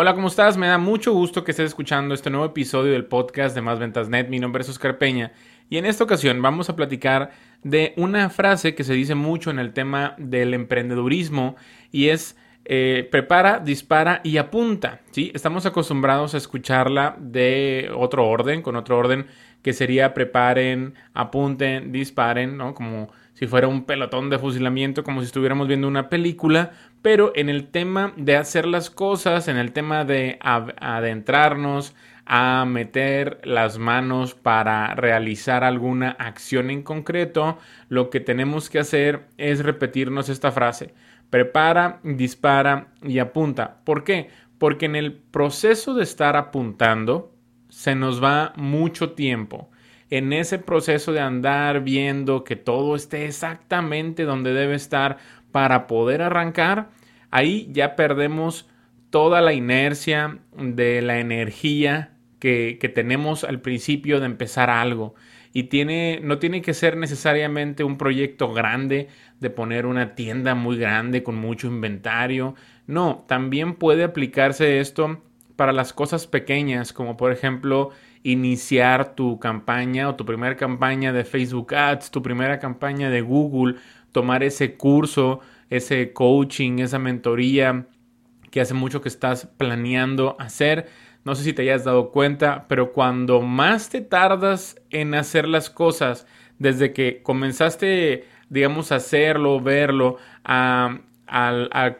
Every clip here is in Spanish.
Hola, ¿cómo estás? Me da mucho gusto que estés escuchando este nuevo episodio del podcast de Más Ventas Net. Mi nombre es Oscar Peña y en esta ocasión vamos a platicar de una frase que se dice mucho en el tema del emprendedurismo y es eh, prepara, dispara y apunta. ¿sí? Estamos acostumbrados a escucharla de otro orden, con otro orden que sería preparen, apunten, disparen, ¿no? Como si fuera un pelotón de fusilamiento, como si estuviéramos viendo una película, pero en el tema de hacer las cosas, en el tema de adentrarnos, a meter las manos para realizar alguna acción en concreto, lo que tenemos que hacer es repetirnos esta frase. Prepara, dispara y apunta. ¿Por qué? Porque en el proceso de estar apuntando se nos va mucho tiempo en ese proceso de andar viendo que todo esté exactamente donde debe estar para poder arrancar, ahí ya perdemos toda la inercia de la energía que, que, tenemos al principio de empezar algo. Y tiene, no tiene que ser necesariamente un proyecto grande de poner una tienda muy grande con mucho inventario. No, también puede aplicarse esto para las cosas pequeñas, como por ejemplo iniciar tu campaña o tu primera campaña de Facebook Ads, tu primera campaña de Google, tomar ese curso, ese coaching, esa mentoría que hace mucho que estás planeando hacer. No sé si te hayas dado cuenta, pero cuando más te tardas en hacer las cosas, desde que comenzaste, digamos, a hacerlo, verlo, a,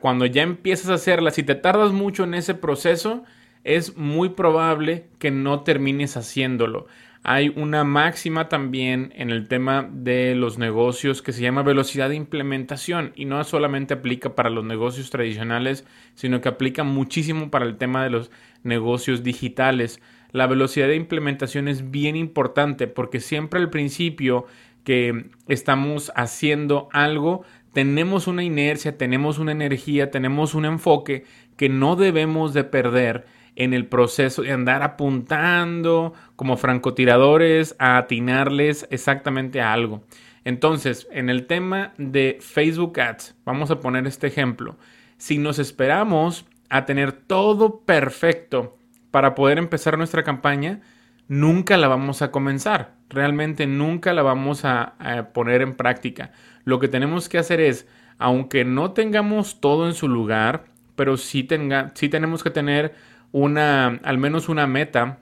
cuando ya empiezas a hacerlas, si te tardas mucho en ese proceso, es muy probable que no termines haciéndolo. Hay una máxima también en el tema de los negocios que se llama velocidad de implementación y no solamente aplica para los negocios tradicionales, sino que aplica muchísimo para el tema de los negocios digitales. La velocidad de implementación es bien importante porque siempre al principio que estamos haciendo algo, tenemos una inercia, tenemos una energía, tenemos un enfoque que no debemos de perder en el proceso de andar apuntando como francotiradores a atinarles exactamente a algo. Entonces, en el tema de Facebook Ads, vamos a poner este ejemplo. Si nos esperamos a tener todo perfecto para poder empezar nuestra campaña, nunca la vamos a comenzar. Realmente nunca la vamos a, poner en práctica. Lo que tenemos que hacer es, aunque no tengamos todo en su lugar, pero sí, tenga, sí tenemos que tener una, al menos una meta,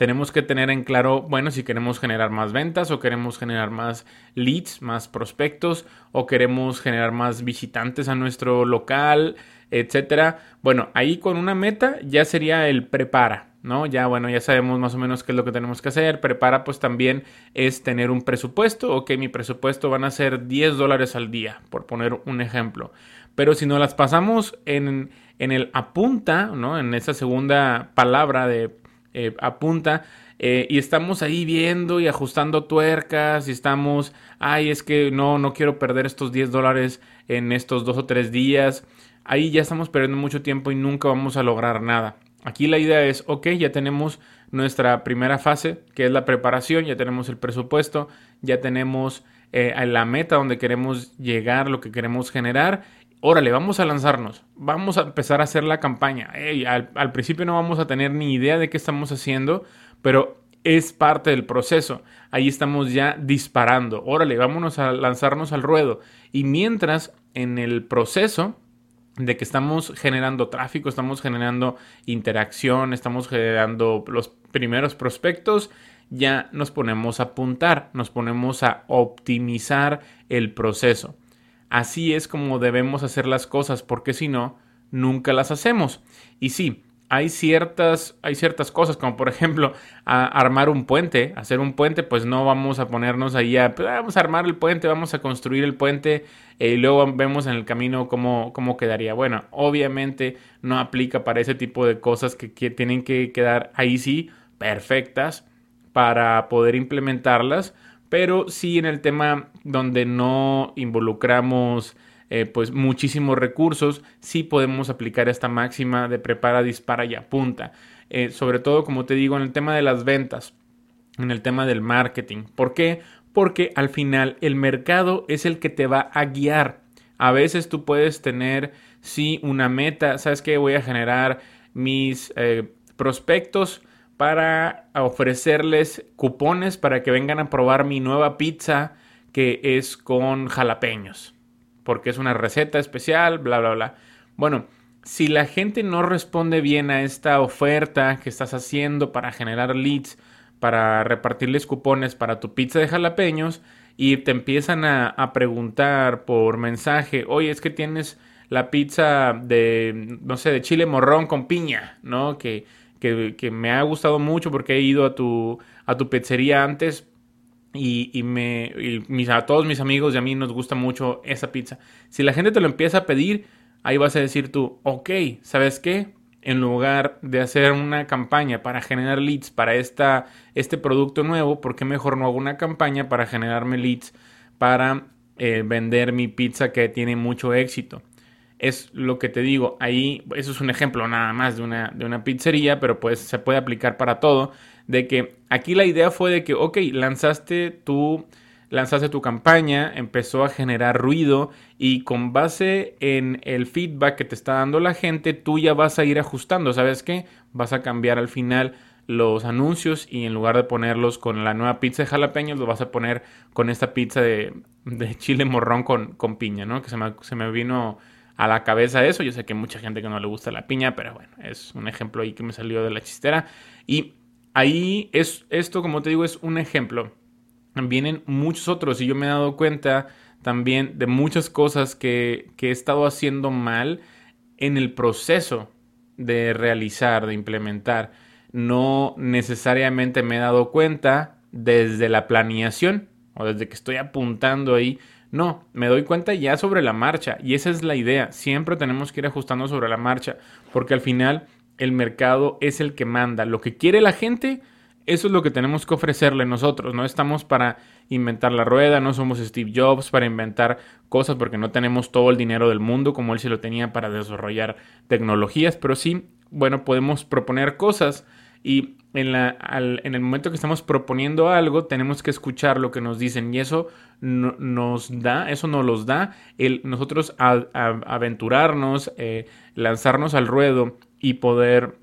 tenemos que tener en claro, bueno, si queremos generar más ventas o queremos generar más leads, más prospectos o queremos generar más visitantes a nuestro local, etcétera. Bueno, ahí con una meta ya sería el prepara, ¿no? Ya, bueno, ya sabemos más o menos qué es lo que tenemos que hacer. Prepara, pues también es tener un presupuesto. Ok, mi presupuesto van a ser 10 dólares al día, por poner un ejemplo. Pero si no las pasamos en, en el apunta, ¿no? En esa segunda palabra de eh, apunta, eh, y estamos ahí viendo y ajustando tuercas y estamos, ay, es que no, no quiero perder estos 10 dólares en estos dos o tres días. Ahí ya estamos perdiendo mucho tiempo y nunca vamos a lograr nada. Aquí la idea es, ok, ya tenemos nuestra primera fase, que es la preparación, ya tenemos el presupuesto, ya tenemos eh, la meta donde queremos llegar, lo que queremos generar órale, vamos a lanzarnos, vamos a empezar a hacer la campaña. al, principio no vamos a tener ni idea de qué estamos haciendo, pero es parte del proceso. Ahí estamos ya disparando. Órale, vámonos a lanzarnos al ruedo. Y mientras en el proceso de que estamos generando tráfico, estamos generando interacción, estamos generando los primeros prospectos, ya nos ponemos a apuntar, nos ponemos a optimizar el proceso. Así es como debemos hacer las cosas, porque si no, nunca las hacemos. Y sí, hay ciertas, hay ciertas cosas, como por ejemplo armar un puente, hacer un puente, pues no vamos a ponernos ahí a, pues, vamos a armar el puente, vamos a construir el puente eh, y luego vemos en el camino cómo, cómo quedaría. Bueno, obviamente no aplica para ese tipo de cosas que tienen que quedar ahí sí perfectas para poder implementarlas pero sí en el tema donde no involucramos eh, pues muchísimos recursos, sí podemos aplicar esta máxima de prepara, dispara y apunta. Eh, sobre todo, como te digo, en el tema de las ventas, en el tema del marketing. ¿Por qué? Porque al final el mercado es el que te va a guiar. A veces tú puedes tener, sí, una meta, sabes que voy a generar mis eh, prospectos para ofrecerles cupones para que vengan a probar mi nueva pizza que es con jalapeños, porque es una receta especial, bla, bla, bla. Bueno, si la gente no responde bien a esta oferta que estás haciendo para generar leads, para repartirles cupones para tu pizza de jalapeños, y te empiezan a, preguntar por mensaje, oye, es que tienes la pizza de, no sé, de chile morrón con piña, ¿no? Que, que, me ha gustado mucho porque he ido a tu, a tu pizzería antes y, y me, mis, a todos mis amigos y a mí nos gusta mucho esa pizza. Si la gente te lo empieza a pedir, ahí vas a decir tú, ok, ¿sabes qué? En lugar de hacer una campaña para generar leads para esta, este producto nuevo, ¿por qué mejor no hago una campaña para generarme leads para eh, vender mi pizza que tiene mucho éxito? Es lo que te digo, ahí, eso es un ejemplo nada más de una, de una pizzería, pero pues se puede aplicar para todo, de que aquí la idea fue de que, ok, lanzaste tu lanzaste tu campaña, empezó a generar ruido y con base en el feedback que te está dando la gente, tú ya vas a ir ajustando, ¿sabes qué? Vas a cambiar al final los anuncios y en lugar de ponerlos con la nueva pizza de jalapeños, lo vas a poner con esta pizza de, chile morrón con, con, piña, ¿no? Que se me, se me vino a la cabeza eso. Yo sé que hay mucha gente que no le gusta la piña, pero bueno, es un ejemplo ahí que me salió de la chistera. Y ahí es, esto, como te digo, es un ejemplo vienen muchos otros y yo me he dado cuenta también de muchas cosas que, he estado haciendo mal en el proceso de realizar, de implementar. No necesariamente me he dado cuenta desde la planeación o desde que estoy apuntando ahí. No, me doy cuenta ya sobre la marcha y esa es la idea. Siempre tenemos que ir ajustando sobre la marcha porque al final el mercado es el que manda. Lo que quiere la gente eso es lo que tenemos que ofrecerle nosotros. No estamos para inventar la rueda, no somos Steve Jobs para inventar cosas porque no tenemos todo el dinero del mundo como él se lo tenía para desarrollar tecnologías, pero sí, bueno, podemos proponer cosas y en, la, en el momento que estamos proponiendo algo tenemos que escuchar lo que nos dicen y eso nos da, eso nos los da el nosotros aventurarnos, eh, lanzarnos al ruedo y poder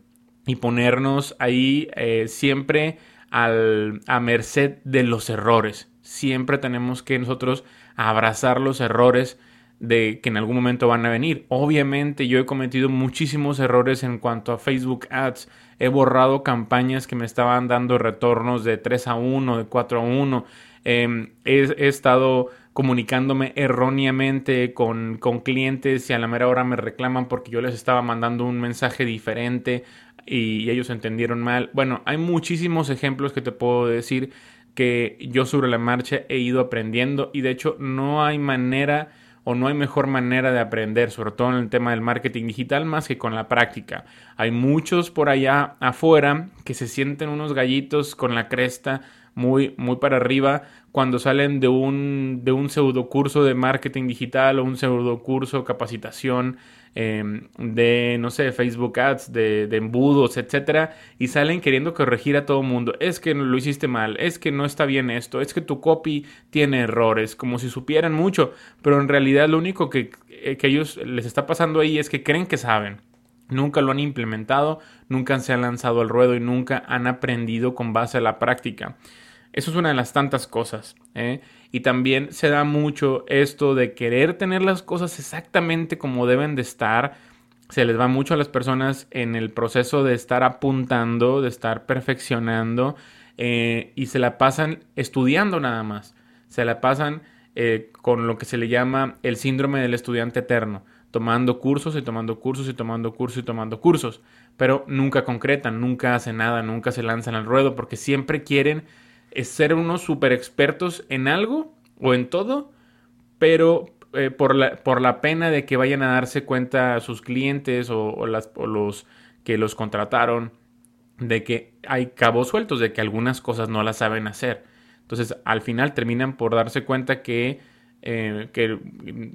y ponernos ahí eh, siempre al, a merced de los errores. Siempre tenemos que nosotros abrazar los errores de que en algún momento van a venir. Obviamente yo he cometido muchísimos errores en cuanto a Facebook Ads. He borrado campañas que me estaban dando retornos de 3 a 1, de 4 a 1. Em, he, estado comunicándome erróneamente con, con, clientes y a la mera hora me reclaman porque yo les estaba mandando un mensaje diferente y ellos entendieron mal. Bueno, hay muchísimos ejemplos que te puedo decir que yo sobre la marcha he ido aprendiendo y de hecho no hay manera o no hay mejor manera de aprender, sobre todo en el tema del marketing digital, más que con la práctica. Hay muchos por allá afuera que se sienten unos gallitos con la cresta muy, muy para arriba cuando salen de un, de un pseudo curso de marketing digital o un pseudo curso capacitación Em, de, no sé, Facebook Ads, de, embudos, etcétera, y salen queriendo corregir a todo mundo. Es que lo hiciste mal, es que no está bien esto, es que tu copy tiene errores, como si supieran mucho, pero en realidad lo único que, eh, que ellos les está pasando ahí es que creen que saben. Nunca lo han implementado, nunca se han lanzado al ruedo y nunca han aprendido con base a la práctica. Eso es una de las tantas cosas. ¿eh? Y también se da mucho esto de querer tener las cosas exactamente como deben de estar. Se les va mucho a las personas en el proceso de estar apuntando, de estar perfeccionando eh, y se la pasan estudiando nada más. Se la pasan eh, con lo que se le llama el síndrome del estudiante eterno, tomando cursos y tomando cursos y tomando cursos y tomando cursos, pero nunca concretan, nunca hacen nada, nunca se lanzan al ruedo porque siempre quieren es ser unos super expertos en algo o en todo, pero eh, por, la, por la pena de que vayan a darse cuenta a sus clientes o, los que los contrataron de que hay cabos sueltos, de que algunas cosas no las saben hacer. Entonces, al final terminan por darse cuenta que, eh, que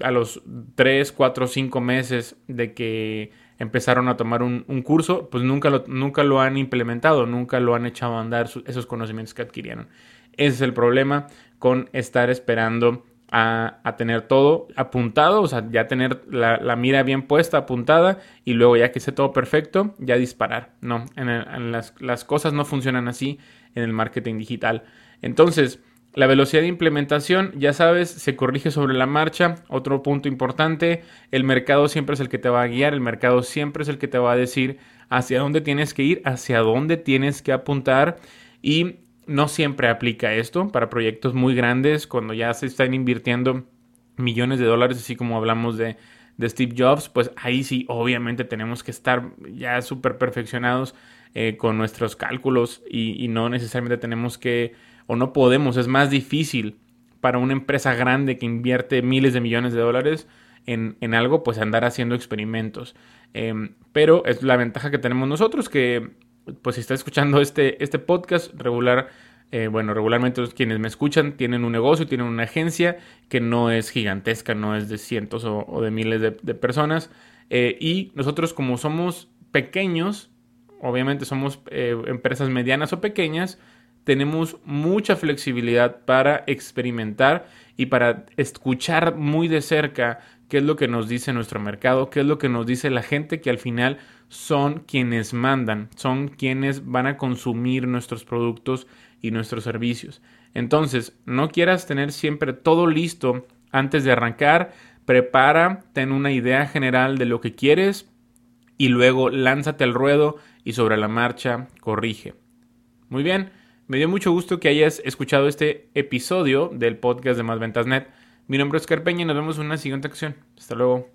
a los 3, 4, 5 meses de que empezaron a tomar un, curso, pues nunca lo, nunca lo han implementado, nunca lo han echado a andar esos conocimientos que adquirieron. Ese es el problema con estar esperando a, tener todo apuntado, o sea, ya tener la, mira bien puesta, apuntada, y luego ya que esté todo perfecto, ya disparar. No, las, las, cosas no funcionan así en el marketing digital. Entonces, la velocidad de implementación, ya sabes, se corrige sobre la marcha. Otro punto importante, el mercado siempre es el que te va a guiar, el mercado siempre es el que te va a decir hacia dónde tienes que ir, hacia dónde tienes que apuntar y no siempre aplica esto para proyectos muy grandes cuando ya se están invirtiendo millones de dólares, así como hablamos de, Steve Jobs, pues ahí sí, obviamente tenemos que estar ya súper perfeccionados eh, con nuestros cálculos y, no necesariamente tenemos que, o no podemos, es más difícil para una empresa grande que invierte miles de millones de dólares en, algo, pues andar haciendo experimentos. Em, pero es la ventaja que tenemos nosotros, que pues si está escuchando este, este podcast regular, eh, bueno, regularmente quienes me escuchan tienen un negocio, tienen una agencia que no es gigantesca, no es de cientos o, de miles de, personas. Eh, y nosotros como somos pequeños, obviamente somos eh, empresas medianas o pequeñas, tenemos mucha flexibilidad para experimentar y para escuchar muy de cerca qué es lo que nos dice nuestro mercado, qué es lo que nos dice la gente que al final son quienes mandan, son quienes van a consumir nuestros productos y nuestros servicios. Entonces, no quieras tener siempre todo listo antes de arrancar, prepara, ten una idea general de lo que quieres y luego lánzate al ruedo y sobre la marcha corrige. Muy bien, me dio mucho gusto que hayas escuchado este episodio del podcast de Más Ventas Net. Mi nombre es Carpeña y nos vemos en una siguiente acción. Hasta luego.